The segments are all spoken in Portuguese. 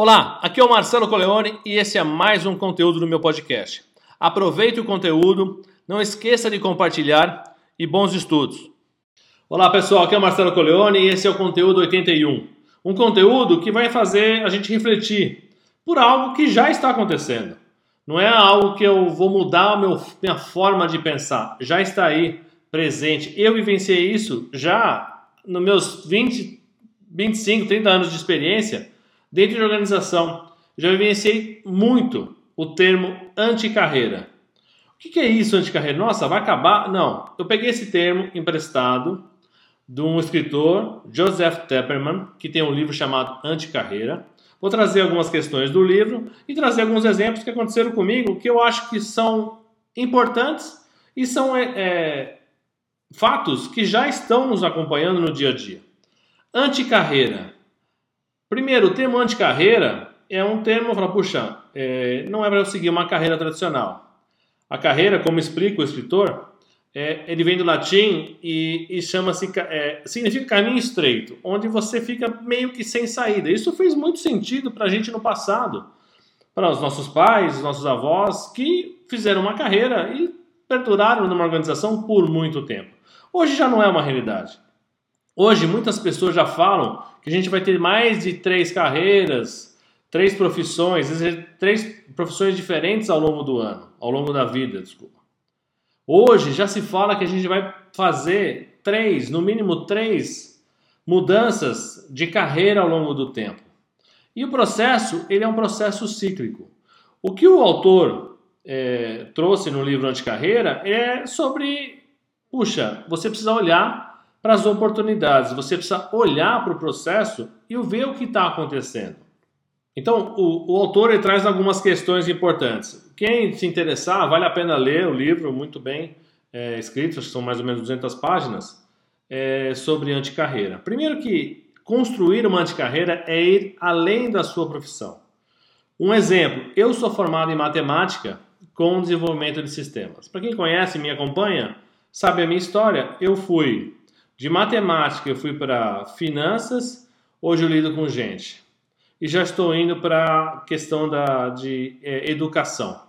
Olá, aqui é o Marcelo Coleone e esse é mais um conteúdo do meu podcast. Aproveite o conteúdo, não esqueça de compartilhar e bons estudos. Olá pessoal, aqui é o Marcelo Coleone e esse é o conteúdo 81. Um conteúdo que vai fazer a gente refletir por algo que já está acontecendo. Não é algo que eu vou mudar a minha forma de pensar, já está aí presente. Eu vivenciei isso já nos meus 20, 25, 30 anos de experiência Dentro de organização, já vivenciei muito o termo anticarreira. O que é isso, anticarreira? Nossa, vai acabar? Não. Eu peguei esse termo emprestado de um escritor, Joseph Tepperman, que tem um livro chamado Anticarreira. Vou trazer algumas questões do livro e trazer alguns exemplos que aconteceram comigo que eu acho que são importantes e são é, é, fatos que já estão nos acompanhando no dia a dia. Anticarreira Primeiro, o termo anticarreira é um termo, fala, puxa, é, não é para seguir uma carreira tradicional. A carreira, como explica o escritor, é, ele vem do latim e, e chama-se é, significa caminho estreito, onde você fica meio que sem saída. Isso fez muito sentido para a gente no passado, para os nossos pais, os nossos avós, que fizeram uma carreira e perduraram numa organização por muito tempo. Hoje já não é uma realidade. Hoje muitas pessoas já falam a gente vai ter mais de três carreiras, três profissões, três profissões diferentes ao longo do ano, ao longo da vida, desculpa. Hoje já se fala que a gente vai fazer três, no mínimo três mudanças de carreira ao longo do tempo. E o processo, ele é um processo cíclico. O que o autor é, trouxe no livro Anticarreira é sobre, puxa, você precisa olhar para as oportunidades. Você precisa olhar para o processo e ver o que está acontecendo. Então, o, o autor traz algumas questões importantes. Quem se interessar, vale a pena ler o livro, muito bem é, escrito, são mais ou menos 200 páginas, é, sobre anticarreira. Primeiro que construir uma anticarreira é ir além da sua profissão. Um exemplo, eu sou formado em matemática com desenvolvimento de sistemas. Para quem conhece e me acompanha, sabe a minha história. Eu fui de matemática eu fui para finanças, hoje eu lido com gente. E já estou indo para a questão da, de é, educação.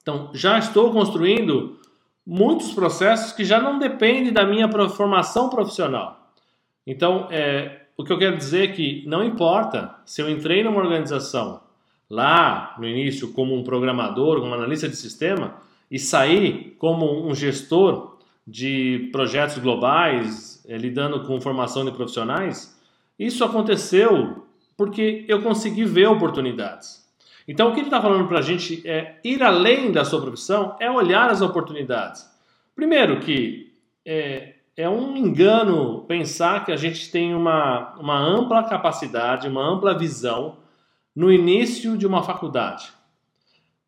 Então, já estou construindo muitos processos que já não dependem da minha formação profissional. Então, é, o que eu quero dizer é que não importa se eu entrei numa organização lá no início como um programador, como analista de sistema e saí como um gestor de projetos globais, é, lidando com formação de profissionais, isso aconteceu porque eu consegui ver oportunidades. Então, o que ele está falando para a gente é ir além da sua profissão, é olhar as oportunidades. Primeiro, que é, é um engano pensar que a gente tem uma, uma ampla capacidade, uma ampla visão no início de uma faculdade.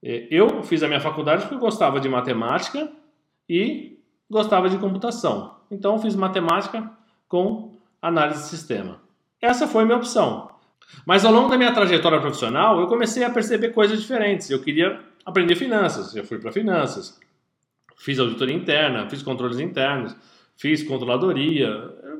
É, eu fiz a minha faculdade porque eu gostava de matemática e gostava de computação. Então fiz matemática com análise de sistema. Essa foi minha opção. Mas ao longo da minha trajetória profissional, eu comecei a perceber coisas diferentes. Eu queria aprender finanças, eu fui para finanças. Fiz auditoria interna, fiz controles internos, fiz controladoria,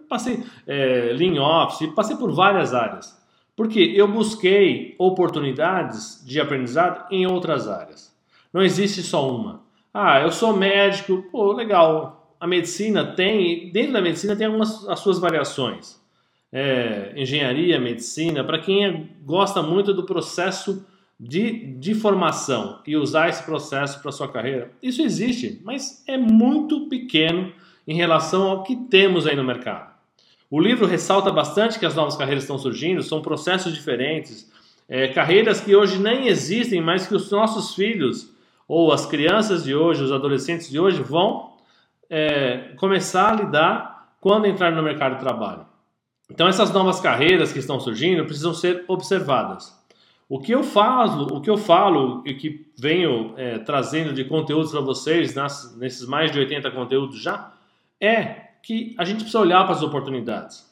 passei é, Lean Office, passei por várias áreas. Porque eu busquei oportunidades de aprendizado em outras áreas. Não existe só uma. Ah, eu sou médico, pô, legal. A medicina tem, dentro da medicina tem algumas as suas variações. É, engenharia, medicina, para quem é, gosta muito do processo de, de formação e usar esse processo para sua carreira, isso existe, mas é muito pequeno em relação ao que temos aí no mercado. O livro ressalta bastante que as novas carreiras estão surgindo, são processos diferentes, é, carreiras que hoje nem existem, mas que os nossos filhos ou as crianças de hoje, os adolescentes de hoje vão é, começar a lidar quando entrar no mercado de trabalho. Então essas novas carreiras que estão surgindo precisam ser observadas. O que eu falo, o que eu falo e que venho é, trazendo de conteúdos para vocês nas, nesses mais de 80 conteúdos já é que a gente precisa olhar para as oportunidades.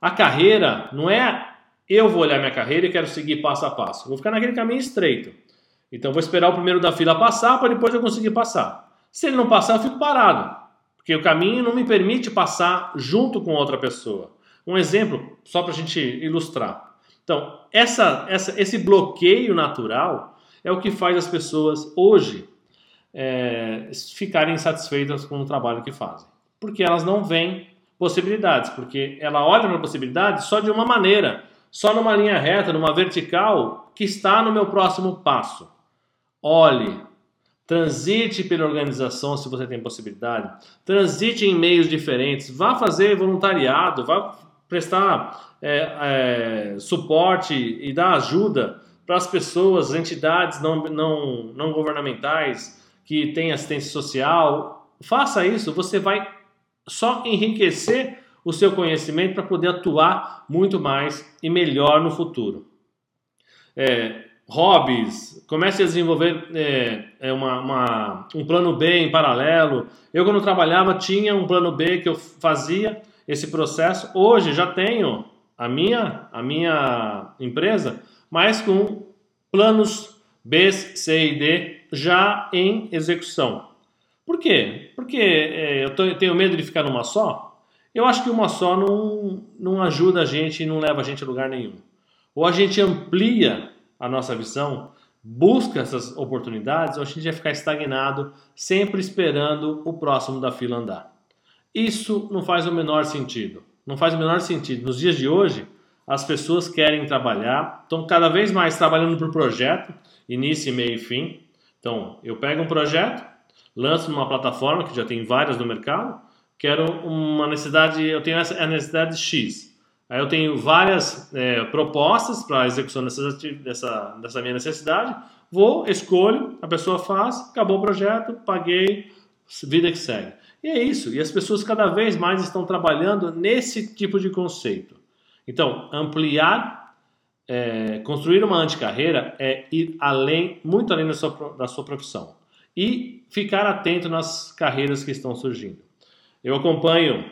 A carreira não é eu vou olhar minha carreira e quero seguir passo a passo. vou ficar naquele caminho estreito. Então vou esperar o primeiro da fila passar para depois eu conseguir passar. Se ele não passar, eu fico parado, porque o caminho não me permite passar junto com outra pessoa. Um exemplo, só para a gente ilustrar. Então, essa, essa, esse bloqueio natural é o que faz as pessoas hoje é, ficarem insatisfeitas com o trabalho que fazem. Porque elas não veem possibilidades, porque ela olha para a possibilidade só de uma maneira, só numa linha reta, numa vertical, que está no meu próximo passo. Olhe, transite pela organização se você tem possibilidade, transite em meios diferentes, vá fazer voluntariado, vá prestar é, é, suporte e dar ajuda para as pessoas, entidades não, não, não governamentais que têm assistência social. Faça isso, você vai só enriquecer o seu conhecimento para poder atuar muito mais e melhor no futuro. É, hobbies, comece a desenvolver é, é uma, uma, um plano B em paralelo. Eu, quando trabalhava, tinha um plano B que eu fazia esse processo. Hoje já tenho a minha, a minha empresa, mas com planos B, C e D já em execução. Por quê? Porque é, eu, eu tenho medo de ficar numa só. Eu acho que uma só não, não ajuda a gente e não leva a gente a lugar nenhum. Ou a gente amplia a nossa visão, busca essas oportunidades, ou a gente vai ficar estagnado, sempre esperando o próximo da fila andar. Isso não faz o menor sentido. Não faz o menor sentido. Nos dias de hoje, as pessoas querem trabalhar, estão cada vez mais trabalhando por projeto, início, meio e fim. Então, eu pego um projeto, lanço numa plataforma que já tem várias no mercado, quero uma necessidade, eu tenho essa necessidade X. Aí eu tenho várias é, propostas para a execução dessas, dessa, dessa minha necessidade. Vou, escolho, a pessoa faz, acabou o projeto, paguei, vida que segue. E é isso. E as pessoas cada vez mais estão trabalhando nesse tipo de conceito. Então, ampliar, é, construir uma anticarreira é ir além, muito além da sua, da sua profissão. E ficar atento nas carreiras que estão surgindo. Eu acompanho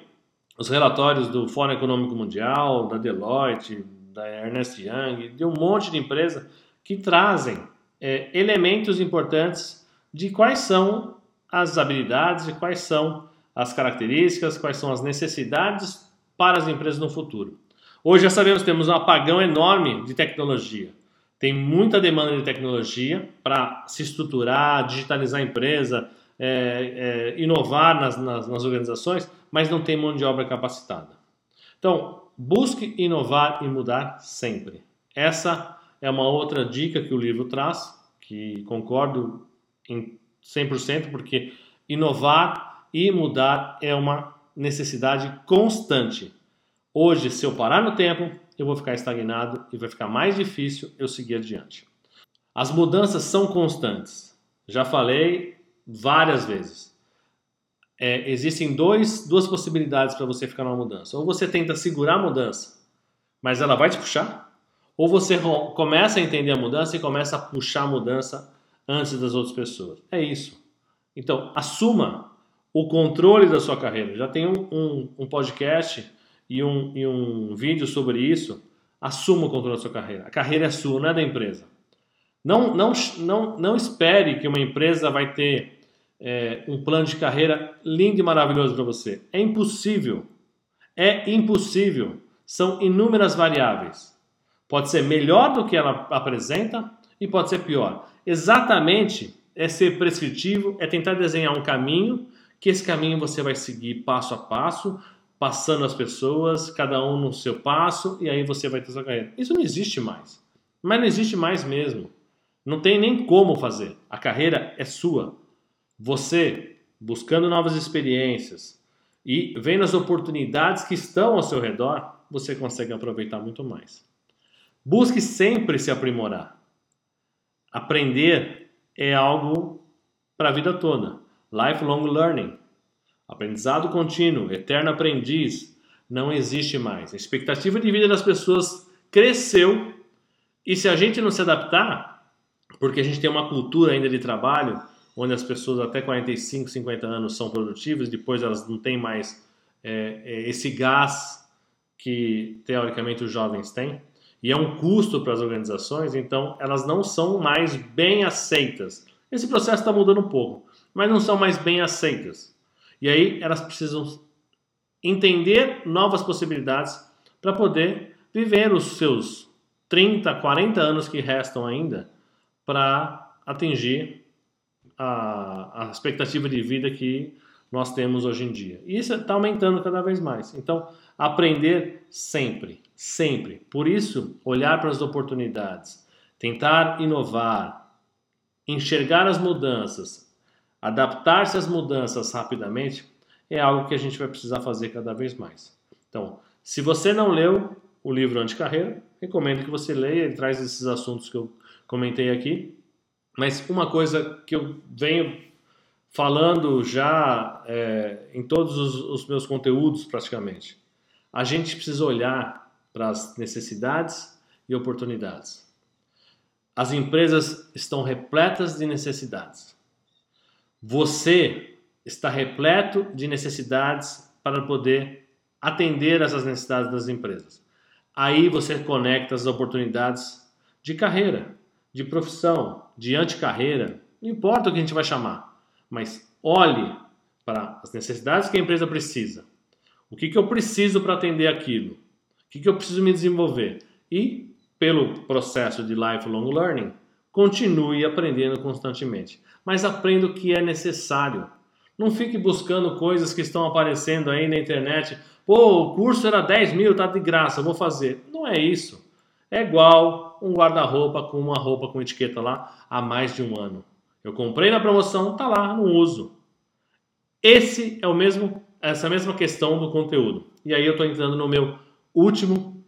os relatórios do Fórum Econômico Mundial, da Deloitte, da Ernest Young, de um monte de empresas que trazem é, elementos importantes de quais são as habilidades e quais são as características, quais são as necessidades para as empresas no futuro. Hoje já sabemos que temos um apagão enorme de tecnologia. Tem muita demanda de tecnologia para se estruturar, digitalizar a empresa, é, é, inovar nas, nas, nas organizações, mas não tem mão de obra capacitada. Então, busque inovar e mudar sempre. Essa é uma outra dica que o livro traz, que concordo em 100%, porque inovar e mudar é uma necessidade constante. Hoje, se eu parar no tempo, eu vou ficar estagnado e vai ficar mais difícil eu seguir adiante. As mudanças são constantes. Já falei várias vezes. É, existem dois, duas possibilidades para você ficar numa mudança. Ou você tenta segurar a mudança, mas ela vai te puxar, ou você começa a entender a mudança e começa a puxar a mudança antes das outras pessoas. É isso. Então, assuma o controle da sua carreira. Já tem um, um, um podcast e um, e um vídeo sobre isso. Assuma o controle da sua carreira. A carreira é sua, não é da empresa. Não, não, não, não espere que uma empresa vai ter é, um plano de carreira lindo e maravilhoso para você. É impossível. É impossível. São inúmeras variáveis. Pode ser melhor do que ela apresenta e pode ser pior exatamente é ser prescritivo, é tentar desenhar um caminho, que esse caminho você vai seguir passo a passo, passando as pessoas, cada um no seu passo, e aí você vai ter sua carreira. Isso não existe mais. Mas não existe mais mesmo. Não tem nem como fazer. A carreira é sua. Você, buscando novas experiências e vendo as oportunidades que estão ao seu redor, você consegue aproveitar muito mais. Busque sempre se aprimorar. Aprender é algo para a vida toda. Lifelong learning. Aprendizado contínuo, eterno aprendiz, não existe mais. A expectativa de vida das pessoas cresceu e se a gente não se adaptar, porque a gente tem uma cultura ainda de trabalho onde as pessoas até 45, 50 anos são produtivas, depois elas não têm mais é, é, esse gás que teoricamente os jovens têm e é um custo para as organizações, então elas não são mais bem aceitas. Esse processo está mudando um pouco, mas não são mais bem aceitas. E aí elas precisam entender novas possibilidades para poder viver os seus 30, 40 anos que restam ainda para atingir a, a expectativa de vida que nós temos hoje em dia. E isso está aumentando cada vez mais. Então, aprender sempre, sempre. Por isso, olhar para as oportunidades, tentar inovar, enxergar as mudanças, adaptar-se às mudanças rapidamente, é algo que a gente vai precisar fazer cada vez mais. Então, se você não leu o livro Anticarreira, recomendo que você leia, ele traz esses assuntos que eu comentei aqui. Mas uma coisa que eu venho falando já é, em todos os, os meus conteúdos praticamente, a gente precisa olhar para as necessidades e oportunidades. As empresas estão repletas de necessidades. Você está repleto de necessidades para poder atender essas necessidades das empresas. Aí você conecta as oportunidades de carreira, de profissão, de anticarreira, não importa o que a gente vai chamar, mas olhe para as necessidades que a empresa precisa. O que, que eu preciso para atender aquilo? O que, que eu preciso me desenvolver? E, pelo processo de lifelong learning, continue aprendendo constantemente. Mas aprenda o que é necessário. Não fique buscando coisas que estão aparecendo aí na internet. Pô, o curso era 10 mil, tá de graça, vou fazer. Não é isso. É igual um guarda-roupa com uma roupa com etiqueta lá há mais de um ano. Eu comprei na promoção, tá lá, não uso. Esse é o mesmo, essa mesma questão do conteúdo. E aí eu estou entrando no meu último,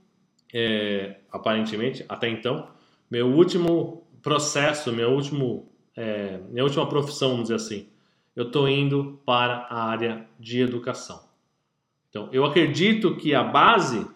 é, aparentemente, até então, meu último processo, meu último, é, minha última profissão, vamos dizer assim eu estou indo para a área de educação. Então, eu acredito que a base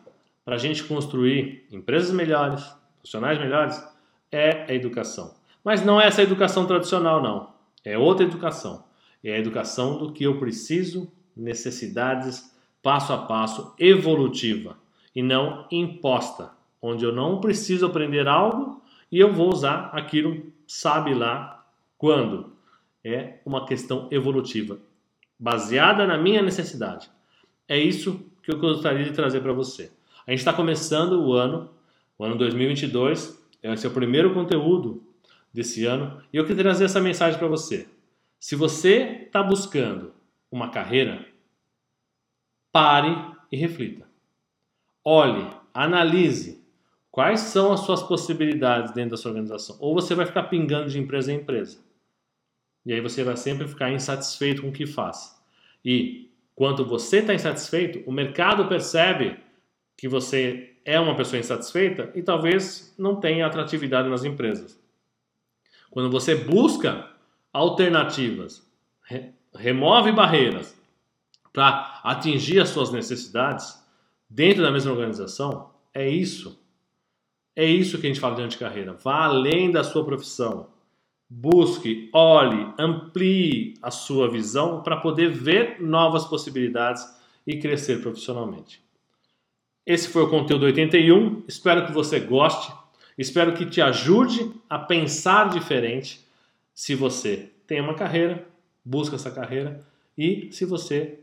para a gente construir empresas melhores, profissionais melhores, é a educação. Mas não é essa educação tradicional, não. É outra educação. É a educação do que eu preciso, necessidades, passo a passo, evolutiva e não imposta, onde eu não preciso aprender algo e eu vou usar aquilo, sabe lá quando é uma questão evolutiva, baseada na minha necessidade. É isso que eu gostaria de trazer para você. A gente está começando o ano, ano 2022, esse é o primeiro conteúdo desse ano, e eu queria trazer essa mensagem para você. Se você está buscando uma carreira, pare e reflita. Olhe, analise quais são as suas possibilidades dentro da sua organização. Ou você vai ficar pingando de empresa em empresa. E aí você vai sempre ficar insatisfeito com o que faz. E quando você está insatisfeito, o mercado percebe que você é uma pessoa insatisfeita e talvez não tenha atratividade nas empresas. Quando você busca alternativas, re remove barreiras para atingir as suas necessidades dentro da mesma organização, é isso. É isso que a gente fala de anticarreira. Vá além da sua profissão. Busque, olhe, amplie a sua visão para poder ver novas possibilidades e crescer profissionalmente. Esse foi o conteúdo 81. Espero que você goste. Espero que te ajude a pensar diferente. Se você tem uma carreira, busca essa carreira. E se você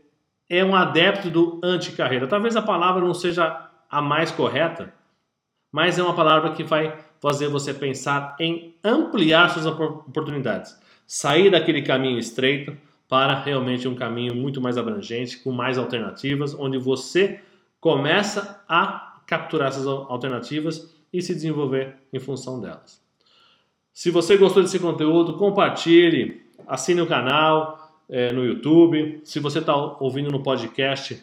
é um adepto do anticarreira, talvez a palavra não seja a mais correta, mas é uma palavra que vai fazer você pensar em ampliar suas oportunidades, sair daquele caminho estreito para realmente um caminho muito mais abrangente, com mais alternativas, onde você começa a capturar essas alternativas e se desenvolver em função delas. Se você gostou desse conteúdo, compartilhe, assine o canal é, no YouTube. Se você está ouvindo no podcast,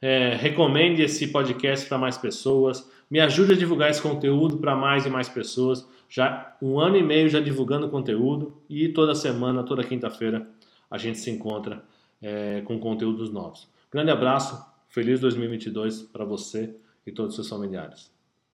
é, recomende esse podcast para mais pessoas. Me ajude a divulgar esse conteúdo para mais e mais pessoas. Já um ano e meio já divulgando conteúdo e toda semana, toda quinta-feira, a gente se encontra é, com conteúdos novos. Grande abraço, feliz 2022 para você e todos os seus familiares.